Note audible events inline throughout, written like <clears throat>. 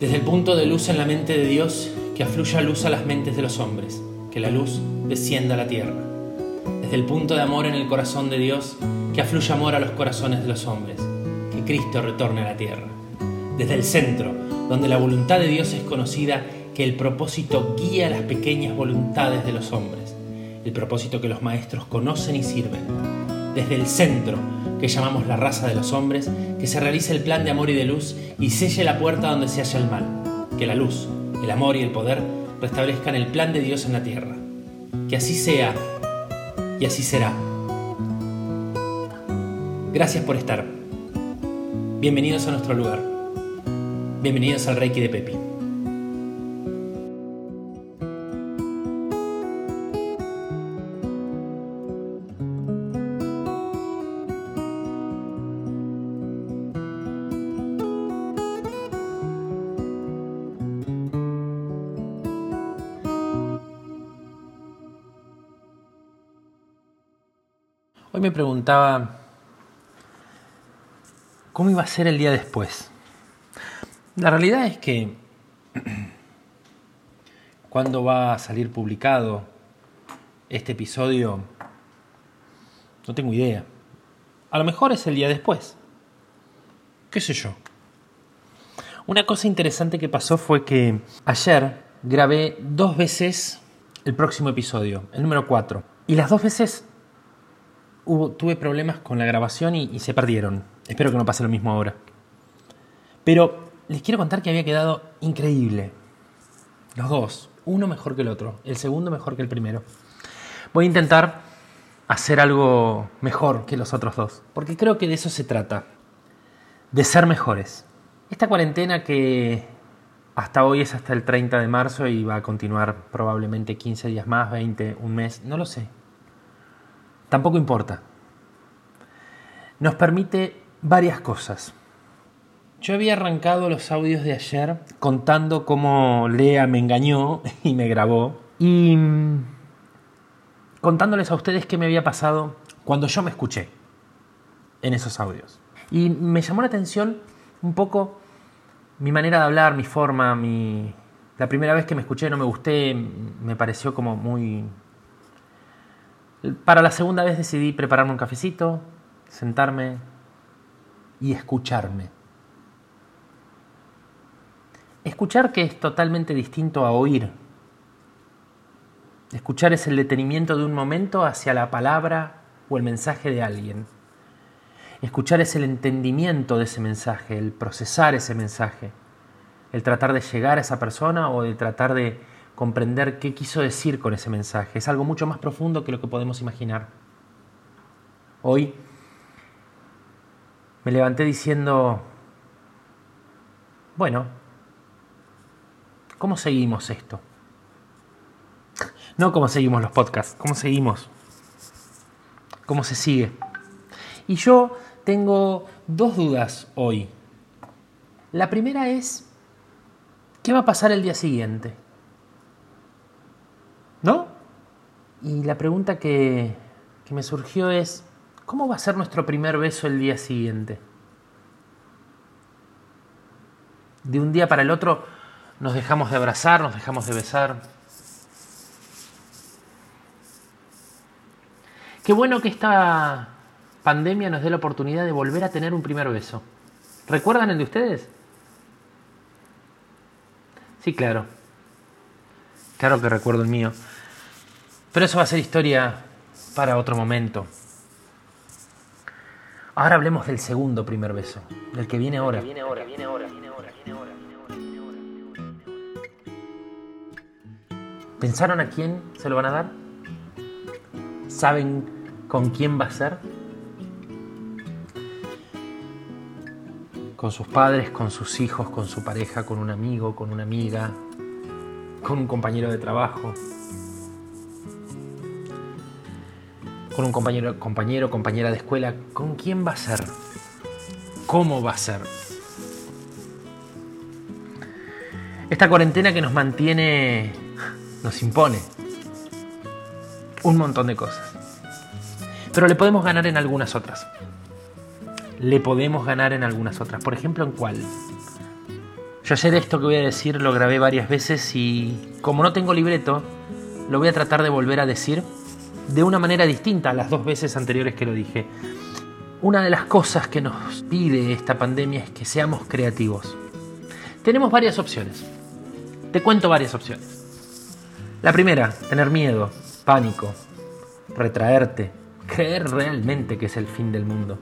Desde el punto de luz en la mente de Dios, que afluya luz a las mentes de los hombres, que la luz descienda a la tierra. Desde el punto de amor en el corazón de Dios, que afluya amor a los corazones de los hombres, que Cristo retorne a la tierra. Desde el centro, donde la voluntad de Dios es conocida, que el propósito guía las pequeñas voluntades de los hombres, el propósito que los maestros conocen y sirven. Desde el centro, que llamamos la raza de los hombres, que se realice el plan de amor y de luz y selle la puerta donde se halla el mal, que la luz, el amor y el poder restablezcan el plan de Dios en la tierra. Que así sea y así será. Gracias por estar. Bienvenidos a nuestro lugar. Bienvenidos al Reiki de Pepi. Me preguntaba cómo iba a ser el día después. La realidad es que <clears throat> cuando va a salir publicado este episodio, no tengo idea. A lo mejor es el día después. ¿Qué sé yo? Una cosa interesante que pasó fue que ayer grabé dos veces el próximo episodio, el número 4. Y las dos veces tuve problemas con la grabación y, se perdieron. Espero que no pase lo mismo ahora. Pero les quiero contar que había quedado increíble. Los dos. Uno mejor que el otro. El segundo mejor que el primero. Voy a intentar hacer algo mejor que los otros dos. Porque creo que de eso se trata. De ser mejores. Esta cuarentena que hasta hoy es hasta el 30 de marzo y va a continuar probablemente 15 días más, 20, un mes, no lo sé. Tampoco importa. Nos permite varias cosas. Yo había arrancado los audios de ayer contando cómo Lea me engañó <laughs> y me grabó. Y mm, contándoles a ustedes qué me había pasado cuando yo me escuché en esos audios. Y me llamó la atención un poco mi manera de hablar, mi forma, mi... La primera vez que me escuché no me gusté, me pareció como muy para la segunda vez decidí prepararme un cafecito, sentarme y escucharme. Escuchar que es totalmente distinto a oír. Escuchar es el detenimiento de un momento hacia la palabra o el mensaje de alguien. Escuchar es el entendimiento de ese mensaje, el procesar ese mensaje, el tratar de llegar a esa persona o de tratar de comprender qué quiso decir con ese mensaje. Es algo mucho más profundo que lo que podemos imaginar. Hoy me levanté diciendo, bueno, ¿cómo seguimos esto? No cómo seguimos los podcasts, cómo seguimos, cómo se sigue. Y yo tengo dos dudas hoy. La primera es, ¿qué va a pasar el día siguiente? ¿No? Y la pregunta que, que me surgió es, ¿cómo va a ser nuestro primer beso el día siguiente? De un día para el otro nos dejamos de abrazar, nos dejamos de besar. Qué bueno que esta pandemia nos dé la oportunidad de volver a tener un primer beso. ¿Recuerdan el de ustedes? Sí, claro. Claro que recuerdo el mío. Pero eso va a ser historia para otro momento. Ahora hablemos del segundo primer beso, del que viene ahora. ¿Pensaron a quién se lo van a dar? ¿Saben con quién va a ser? Con sus padres, con sus hijos, con su pareja, con un amigo, con una amiga, con un compañero de trabajo, con un compañero, compañero, compañera de escuela, ¿con quién va a ser? ¿Cómo va a ser? Esta cuarentena que nos mantiene, nos impone un montón de cosas. Pero le podemos ganar en algunas otras. Le podemos ganar en algunas otras. Por ejemplo, ¿en cuál? Yo ayer esto que voy a decir lo grabé varias veces y como no tengo libreto, lo voy a tratar de volver a decir de una manera distinta a las dos veces anteriores que lo dije. Una de las cosas que nos pide esta pandemia es que seamos creativos. Tenemos varias opciones. Te cuento varias opciones. La primera, tener miedo, pánico, retraerte, creer realmente que es el fin del mundo.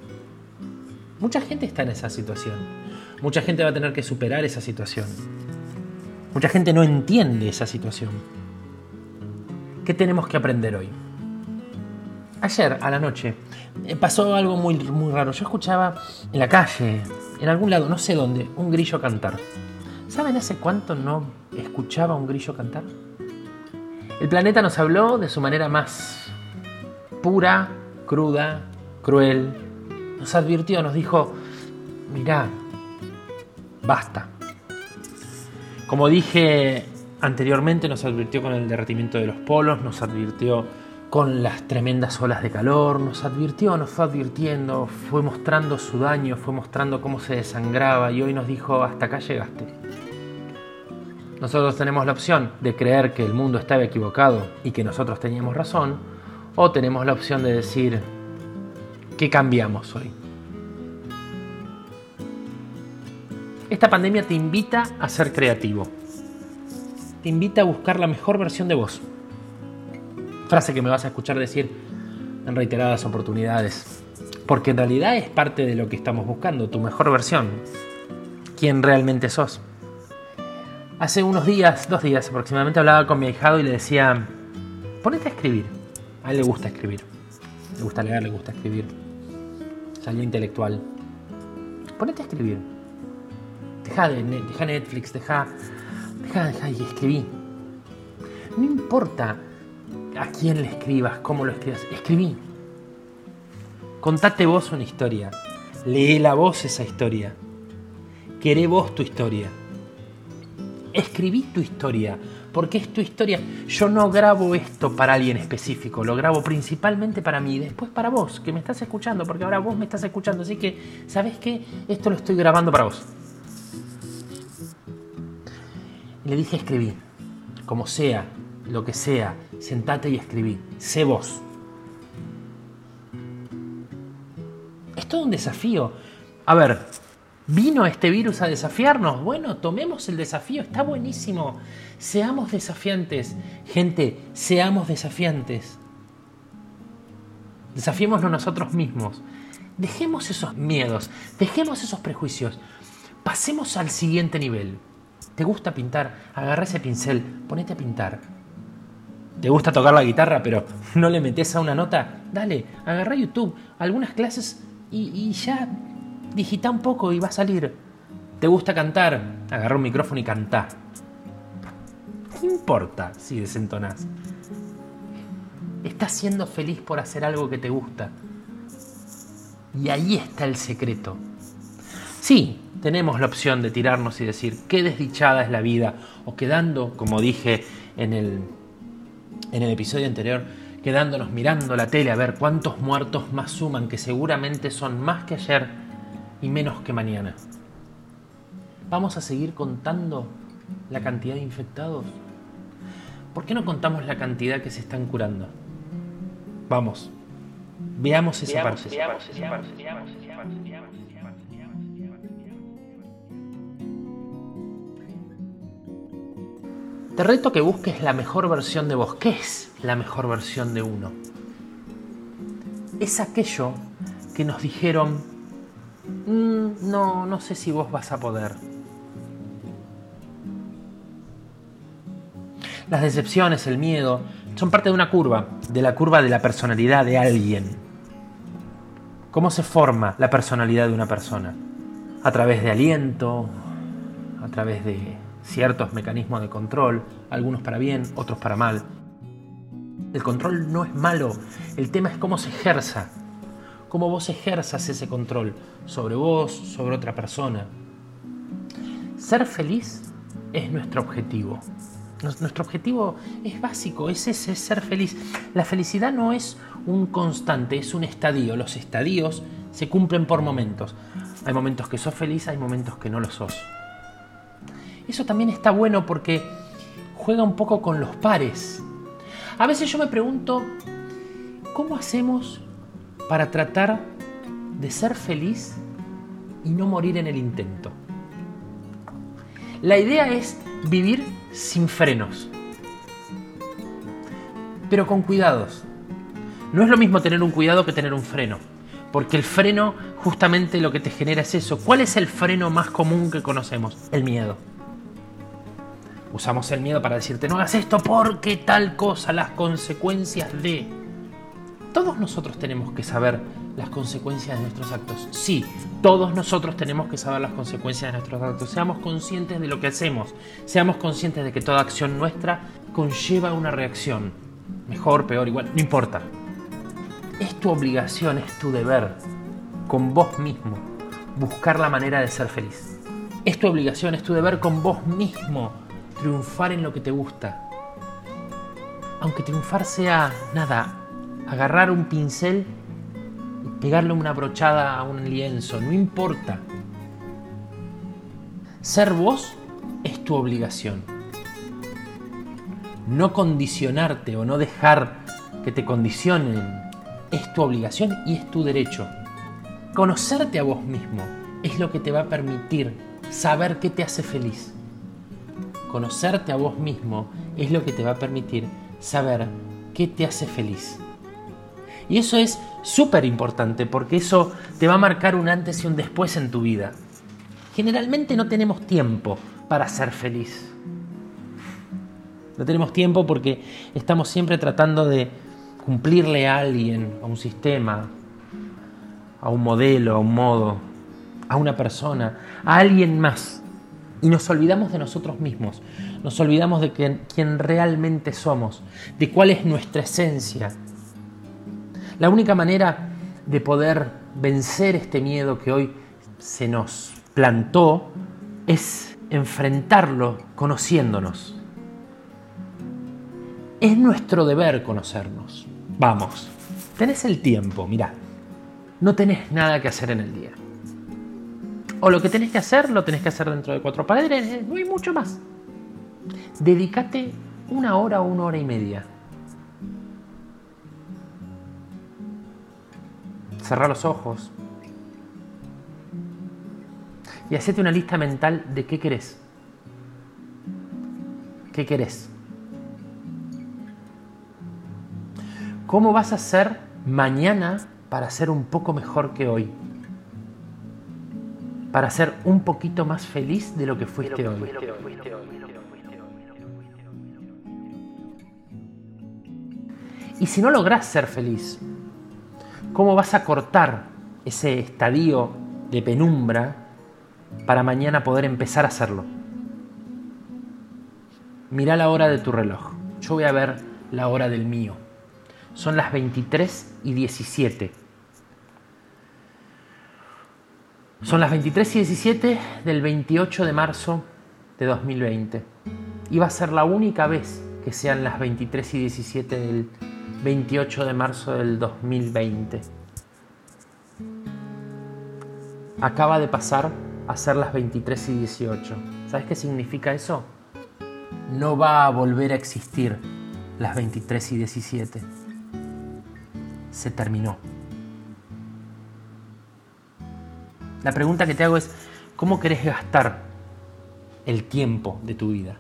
Mucha gente está en esa situación. Mucha gente va a tener que superar esa situación. Mucha gente no entiende esa situación. ¿Qué tenemos que aprender hoy? Ayer a la noche eh, pasó algo muy, muy raro. Yo escuchaba en la calle, en algún lado, no sé dónde, un grillo cantar. ¿Saben hace cuánto no escuchaba un grillo cantar? El planeta nos habló de su manera más pura, cruda, cruel. Nos advirtió, nos dijo, mirá, basta. Como dije anteriormente, nos advirtió con el derretimiento de los polos, nos advirtió con las tremendas olas de calor, nos advirtió, nos fue advirtiendo, fue mostrando su daño, fue mostrando cómo se desangraba y hoy nos dijo, hasta acá llegaste. Nosotros tenemos la opción de creer que el mundo estaba equivocado y que nosotros teníamos razón, o tenemos la opción de decir, ¿qué cambiamos hoy? Esta pandemia te invita a ser creativo, te invita a buscar la mejor versión de vos Frase que me vas a escuchar decir en reiteradas oportunidades. Porque en realidad es parte de lo que estamos buscando, tu mejor versión. Quién realmente sos. Hace unos días, dos días aproximadamente, hablaba con mi ahijado y le decía, ponete a escribir. A él le gusta escribir. Le gusta leer, le gusta escribir. Salió intelectual. Ponete a escribir. Deja, de, deja Netflix, deja, deja, deja y escribí. No importa a quién le escribas, cómo lo escribas. Escribí. Contate vos una historia. Lee la voz esa historia. Queré vos tu historia. Escribí tu historia, porque es tu historia. Yo no grabo esto para alguien específico, lo grabo principalmente para mí después para vos, que me estás escuchando, porque ahora vos me estás escuchando. Así que, ¿sabes qué? Esto lo estoy grabando para vos. Le dije escribí, como sea, lo que sea, sentate y escribí. Sé vos. Es todo un desafío. A ver, ¿vino este virus a desafiarnos? Bueno, tomemos el desafío, está buenísimo. Seamos desafiantes. Gente, seamos desafiantes. Desafiémonos nosotros mismos. Dejemos esos miedos, dejemos esos prejuicios. Pasemos al siguiente nivel. ¿Te gusta pintar? Agarra ese pincel, ponete a pintar te gusta tocar la guitarra, pero <laughs> no le metes a una nota, dale, agarra YouTube, algunas clases y, ya digita un poco y va a salir. ¿Te gusta cantar? Agarra un micrófono y canta. ¿Qué importa si desentonás? Estás siendo feliz por hacer algo que te gusta. Y ahí está el secreto. Sí, tenemos la opción de tirarnos y decir qué desdichada es la vida, o quedando, como dije en el en el episodio anterior, quedándonos mirando la tele a ver cuántos muertos más suman, que seguramente son más que ayer y menos que mañana. ¿Vamos a seguir contando la cantidad de infectados? ¿Por qué no contamos la cantidad que se están curando? Vamos, veamos esa parte. Te reto que busques la mejor versión de vos. ¿Qué es la mejor versión de uno? Es aquello que nos dijeron, mm, no, no sé si vos vas a poder. Las decepciones, el miedo, son parte de una curva, de la curva de la personalidad de alguien. ¿Cómo se forma la personalidad de una persona? A través de aliento, a través de ciertos mecanismos de control, algunos para bien, otros para mal. El control no es malo, el tema es cómo se ejerza, cómo vos ejerzas ese control sobre vos, sobre otra persona. Ser feliz es nuestro objetivo. Nuestro objetivo es básico, es ese, es ser feliz. La felicidad no es un constante, es un estadio. Los estadios se cumplen por momentos. Hay momentos que sos feliz, hay momentos que no lo sos. Eso también está bueno porque juega un poco con los pares. A veces yo me pregunto, ¿cómo hacemos para tratar de ser feliz y no morir en el intento? La idea es vivir sin frenos, pero con cuidados. No es lo mismo tener un cuidado que tener un freno, porque el freno justamente lo que te genera es eso. ¿Cuál es el freno más común que conocemos? El miedo. Usamos el miedo para decirte no hagas esto porque tal cosa, las consecuencias de... Todos nosotros tenemos que saber las consecuencias de nuestros actos. Sí, todos nosotros tenemos que saber las consecuencias de nuestros actos. Seamos conscientes de lo que hacemos. Seamos conscientes de que toda acción nuestra conlleva una reacción. Mejor, peor, igual, no importa. Es tu obligación, es tu deber, con vos mismo, buscar la manera de ser feliz. Es tu obligación, es tu deber con vos mismo triunfar en lo que te gusta. Aunque triunfar sea nada, agarrar un pincel y pegarle una brochada a un lienzo, no importa. Ser vos es tu obligación. No condicionarte o no dejar que te condicionen es tu obligación y es tu derecho. Conocerte a vos mismo es lo que te va a permitir saber qué te hace feliz conocerte a vos mismo es lo que te va a permitir saber qué te hace feliz. Y eso es súper importante porque eso te va a marcar un antes y un después en tu vida. Generalmente no tenemos tiempo para ser feliz. No tenemos tiempo porque estamos siempre tratando de cumplirle a alguien, a un sistema, a un modelo, a un modo, a una persona, a alguien más. Y nos olvidamos de nosotros mismos, nos olvidamos de quién realmente somos, de cuál es nuestra esencia. La única manera de poder vencer este miedo que hoy se nos plantó es enfrentarlo conociéndonos. Es nuestro deber conocernos. Vamos, tenés el tiempo, mirá, no tenés nada que hacer en el día. O lo que tenés que hacer, lo tenés que hacer dentro de cuatro paredes, no hay mucho más. Dedícate una hora o una hora y media. Cerra los ojos. Y hacete una lista mental de qué querés. ¿Qué querés? ¿Cómo vas a ser mañana para ser un poco mejor que hoy? Para ser un poquito más feliz de lo que fuiste hoy. Y si no logras ser feliz, ¿cómo vas a cortar ese estadio de penumbra para mañana poder empezar a hacerlo? Mira la hora de tu reloj. Yo voy a ver la hora del mío. Son las 23 y 17. Son las 23 y 17 del 28 de marzo de 2020. Y va a ser la única vez que sean las 23 y 17 del 28 de marzo del 2020. Acaba de pasar a ser las 23 y 18. ¿Sabes qué significa eso? No va a volver a existir las 23 y 17. Se terminó. La pregunta que te hago es, ¿cómo querés gastar el tiempo de tu vida?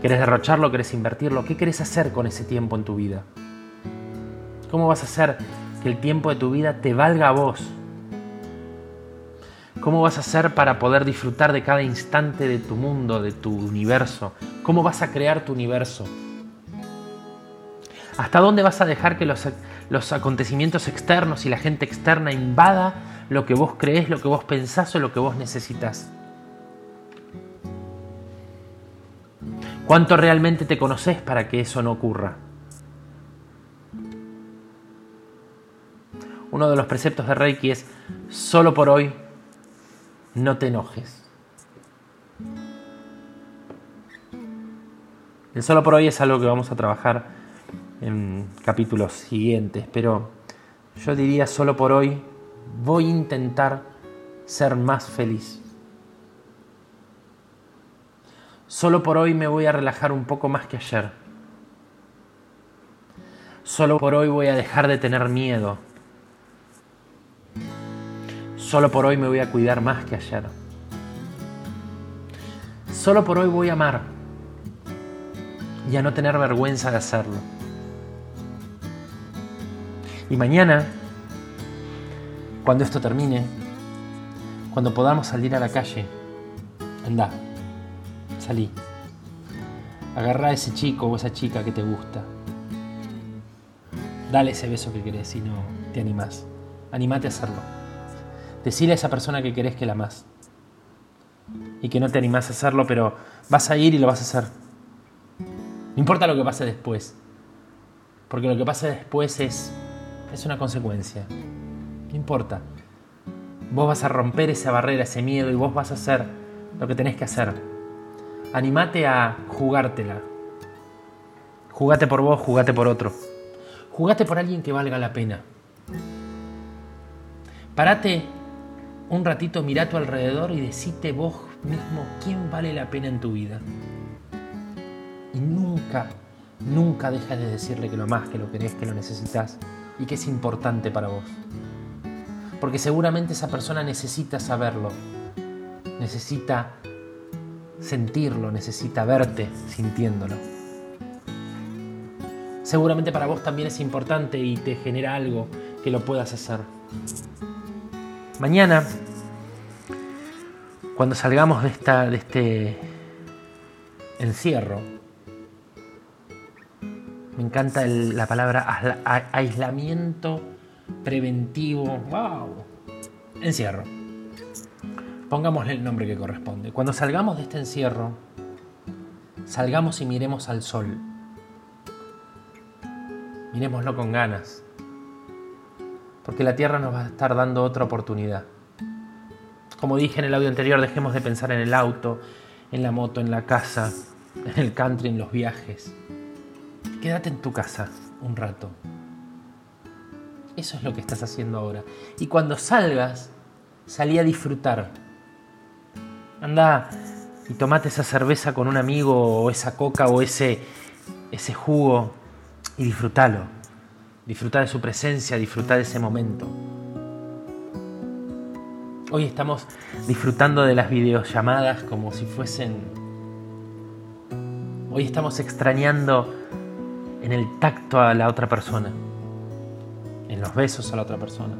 ¿Querés derrocharlo? ¿Querés invertirlo? ¿Qué querés hacer con ese tiempo en tu vida? ¿Cómo vas a hacer que el tiempo de tu vida te valga a vos? ¿Cómo vas a hacer para poder disfrutar de cada instante de tu mundo, de tu universo? ¿Cómo vas a crear tu universo? ¿Hasta dónde vas a dejar que los, los acontecimientos externos y la gente externa invada lo que vos crees, lo que vos pensás o lo que vos necesitas? ¿Cuánto realmente te conoces para que eso no ocurra? Uno de los preceptos de Reiki es, solo por hoy, no te enojes. El solo por hoy es algo que vamos a trabajar en capítulos siguientes, pero yo diría solo por hoy voy a intentar ser más feliz. Solo por hoy me voy a relajar un poco más que ayer. Solo por hoy voy a dejar de tener miedo. Solo por hoy me voy a cuidar más que ayer. Solo por hoy voy a amar y a no tener vergüenza de hacerlo. Y mañana, cuando esto termine, cuando podamos salir a la calle, anda, salí. Agarra a ese chico o esa chica que te gusta. Dale ese beso que querés si no te animás. Animate a hacerlo. Decile a esa persona que querés que la amás. Y que no te animás a hacerlo, pero vas a ir y lo vas a hacer. No importa lo que pase después. Porque lo que pase después es, es una consecuencia. No importa. Vos vas a romper esa barrera, ese miedo y vos vas a hacer lo que tenés que hacer. Animate a jugártela. Jugate por vos, jugate por otro. Jugate por alguien que valga la pena. Parate un ratito, mira a tu alrededor y decite vos mismo quién vale la pena en tu vida. Y nunca, nunca dejes de decirle que lo más, que lo querés, que lo necesitas y que es importante para vos. Porque seguramente esa persona necesita saberlo, necesita sentirlo, necesita verte sintiéndolo. Seguramente para vos también es importante y te genera algo que lo puedas hacer. Mañana, cuando salgamos de, esta, de este encierro, me encanta la palabra aislamiento preventivo. ¡Wow! Encierro. Pongámosle el nombre que corresponde. Cuando salgamos de este encierro, salgamos y miremos al sol. Miremoslo con ganas. Porque la Tierra nos va a estar dando otra oportunidad. Como dije en el audio anterior, dejemos de pensar en el auto, en la moto, en la casa, en el country, en los viajes. Quédate en tu casa un rato. Eso es lo que estás haciendo ahora. Y cuando salgas, salí a disfrutar. Anda y tomate esa cerveza con un amigo o esa coca o ese, ese jugo y disfrútalo. Disfruta de su presencia, disfruta de ese momento. Hoy estamos disfrutando de las videollamadas como si fuesen... Hoy estamos extrañando en el tacto a la otra persona, en los besos a la otra persona,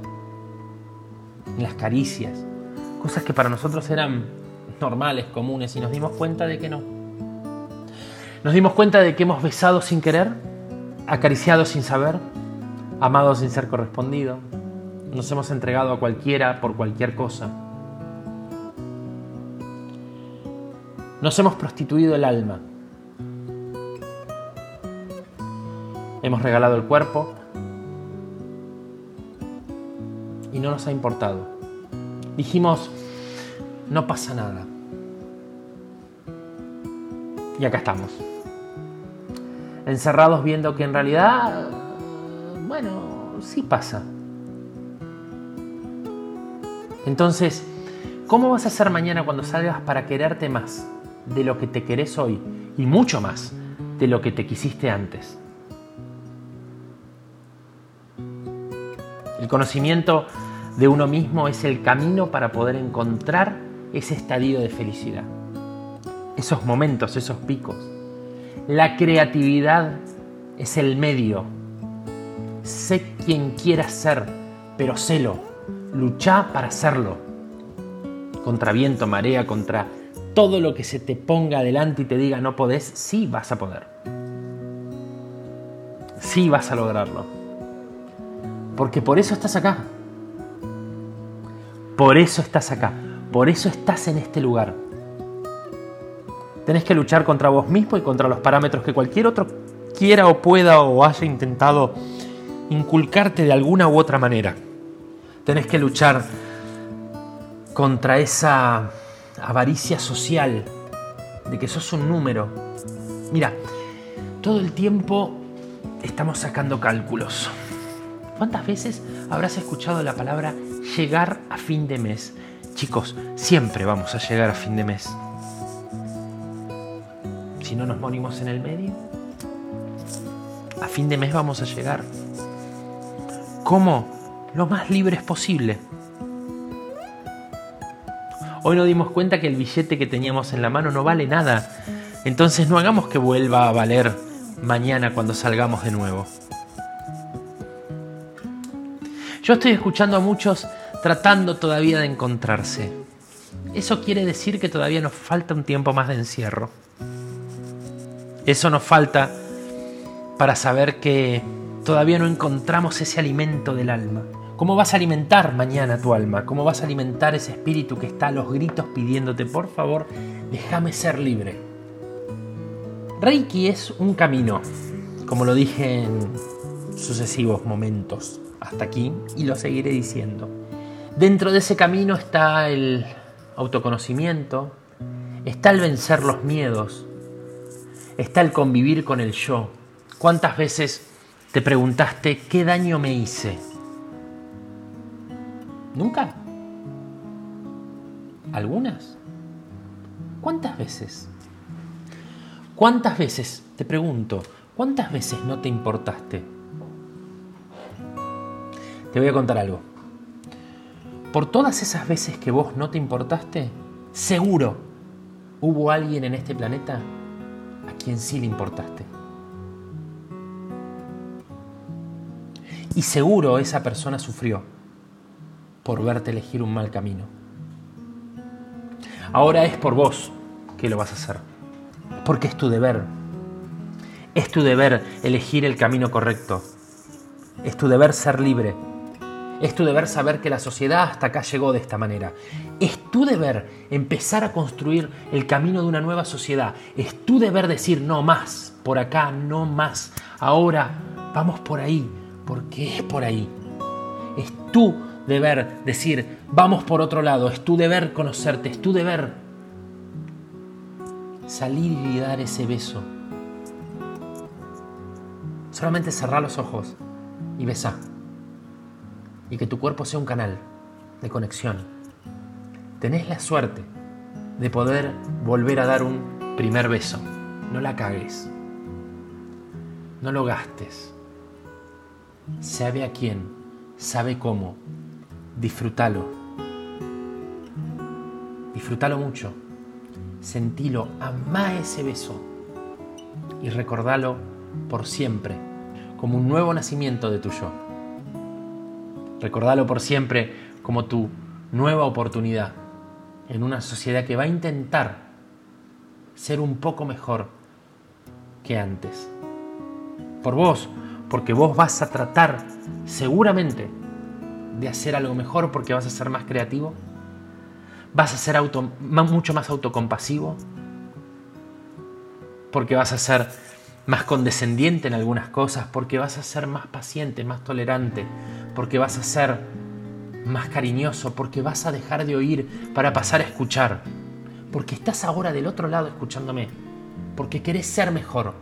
en las caricias, cosas que para nosotros eran normales, comunes, y nos dimos cuenta de que no. Nos dimos cuenta de que hemos besado sin querer, acariciado sin saber, amado sin ser correspondido, nos hemos entregado a cualquiera por cualquier cosa. Nos hemos prostituido el alma. Hemos regalado el cuerpo y no nos ha importado. Dijimos, no pasa nada. Y acá estamos. Encerrados viendo que en realidad, bueno, sí pasa. Entonces, ¿cómo vas a hacer mañana cuando salgas para quererte más de lo que te querés hoy y mucho más de lo que te quisiste antes? El conocimiento de uno mismo es el camino para poder encontrar ese estadio de felicidad, esos momentos, esos picos. La creatividad es el medio. Sé quien quieras ser, pero sélo. Lucha para hacerlo. Contra viento, marea, contra todo lo que se te ponga adelante y te diga no podés, sí vas a poder. Sí vas a lograrlo. Porque por eso estás acá. Por eso estás acá. Por eso estás en este lugar. Tenés que luchar contra vos mismo y contra los parámetros que cualquier otro quiera o pueda o haya intentado inculcarte de alguna u otra manera. Tenés que luchar contra esa avaricia social de que sos un número. Mira, todo el tiempo estamos sacando cálculos. ¿Cuántas veces habrás escuchado la palabra llegar a fin de mes? Chicos, siempre vamos a llegar a fin de mes. si no nos morimos en el medio? A fin de mes vamos a llegar. ¿Cómo? Lo más libres posible. Hoy nos dimos cuenta que el billete que teníamos en la mano no vale nada. Entonces no hagamos que vuelva a valer mañana cuando salgamos de nuevo. Yo estoy escuchando a muchos tratando todavía de encontrarse. Eso quiere decir que todavía nos falta un tiempo más de encierro. Eso nos falta para saber que todavía no encontramos ese alimento del alma. ¿Cómo vas a alimentar mañana tu alma? ¿Cómo vas a alimentar ese espíritu que está a los gritos pidiéndote, por favor, déjame ser libre? Reiki es un camino, como lo dije en sucesivos momentos hasta aquí y lo seguiré diciendo. Dentro de ese camino está el autoconocimiento, está el vencer los miedos, está el convivir con el yo. ¿Cuántas veces te preguntaste qué daño me hice? ¿Nunca? ¿Algunas? ¿Cuántas veces? ¿Cuántas veces, te pregunto, cuántas veces no te importaste? Te voy a contar algo. Por todas esas veces que vos no te importaste, seguro hubo alguien en este planeta a quien sí le importaste. Y seguro esa persona sufrió por verte elegir un mal camino. Ahora es por vos que lo vas a hacer. Porque es tu deber. Es tu deber elegir el camino correcto. Es tu deber ser libre. Es tu deber saber que la sociedad hasta acá llegó de esta manera. Es tu deber empezar a construir el camino de una nueva sociedad. Es tu deber decir no más, por acá no más. Ahora vamos por ahí, porque es por ahí. Es tu deber decir vamos por otro lado. Es tu deber conocerte, es tu deber salir y dar ese beso. Solamente cerrar los ojos y besar y que tu cuerpo sea un canal de conexión. Tenés la suerte de poder volver a dar un primer beso. No la cagues. No lo gastes. Sabe a quién, sabe cómo. Disfrútalo. Disfrútalo mucho. Sentilo, amá ese beso y recordalo por siempre como un nuevo nacimiento de tu yo. Recordalo por siempre como tu nueva oportunidad en una sociedad que va a intentar ser un poco mejor que antes. Por vos, porque vos vas a tratar seguramente de hacer algo mejor porque vas a ser más creativo, vas a ser auto, mucho más autocompasivo, porque vas a ser más condescendiente en algunas cosas, porque vas a ser más paciente, más tolerante, porque vas a ser más cariñoso, porque vas a dejar de oír para pasar a escuchar, porque estás ahora del otro lado escuchándome, porque querés ser mejor,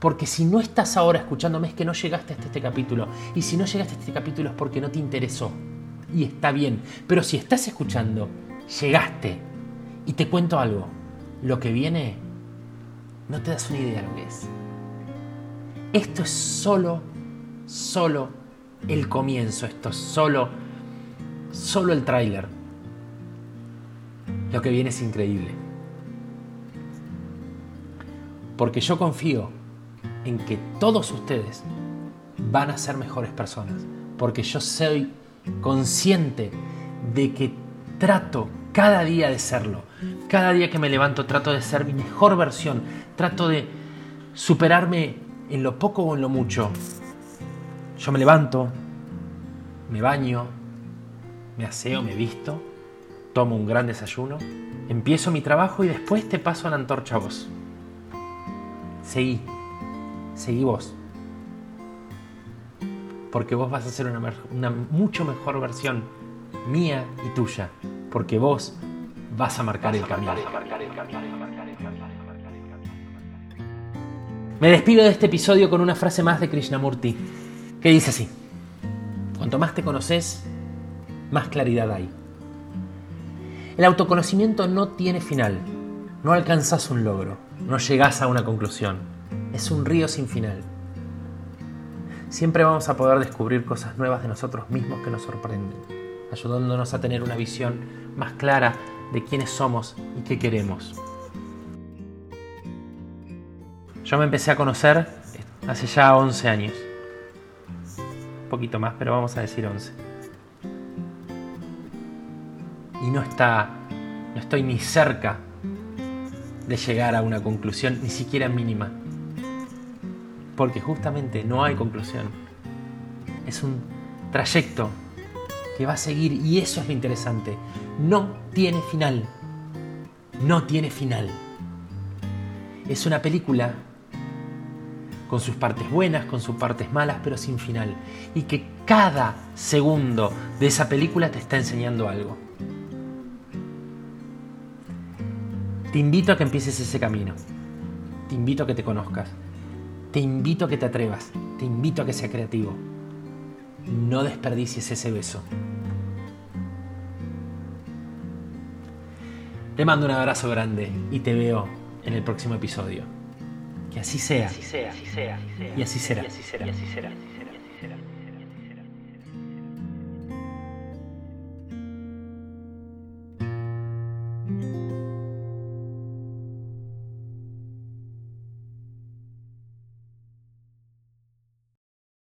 porque si no estás ahora escuchándome es que no llegaste hasta este capítulo, y si no llegaste a este capítulo es porque no te interesó, y está bien, pero si estás escuchando, llegaste, y te cuento algo, lo que viene, no te das una idea de lo que es. Esto es solo, solo el comienzo, esto es solo, solo el tráiler. Lo que viene es increíble. Porque yo confío en que todos ustedes van a ser mejores personas. Porque yo soy consciente de que trato cada día de serlo. Cada día que me levanto trato de ser mi mejor versión. Trato de superarme en lo poco o en lo mucho. Yo me levanto, me baño, me aseo, me visto, tomo un gran desayuno, empiezo mi trabajo y después te paso la antorcha a vos. Seguí, seguí vos. Porque vos vas a ser una, una mucho mejor versión mía y tuya. Porque vos vas a marcar el camino. Me despido de este episodio con una frase más de Krishnamurti, que dice así, cuanto más te conoces, más claridad hay. El autoconocimiento no tiene final, no alcanzas un logro, no llegás a una conclusión. Es un río sin final. Siempre vamos a poder descubrir cosas nuevas de nosotros mismos que nos sorprenden, ayudándonos a tener una visión más clara de quiénes somos y qué queremos. Yo me empecé a conocer hace ya 11 años. Un poquito más, pero vamos a decir 11. Y no está no estoy ni cerca de llegar a una conclusión, ni siquiera mínima. Porque justamente no hay conclusión. Es un trayecto que va a seguir y eso es lo interesante. No tiene final. No tiene final. Es una película con sus partes buenas, con sus partes malas, pero sin final. Y que cada segundo de esa película te está enseñando algo. Te invito a que empieces ese camino. Te invito a que te conozcas. Te invito a que te atrevas. Te invito a que seas creativo. No desperdicies ese beso. Te mando un abrazo grande y te veo en el próximo episodio. Que así sea. Así será. Y así será.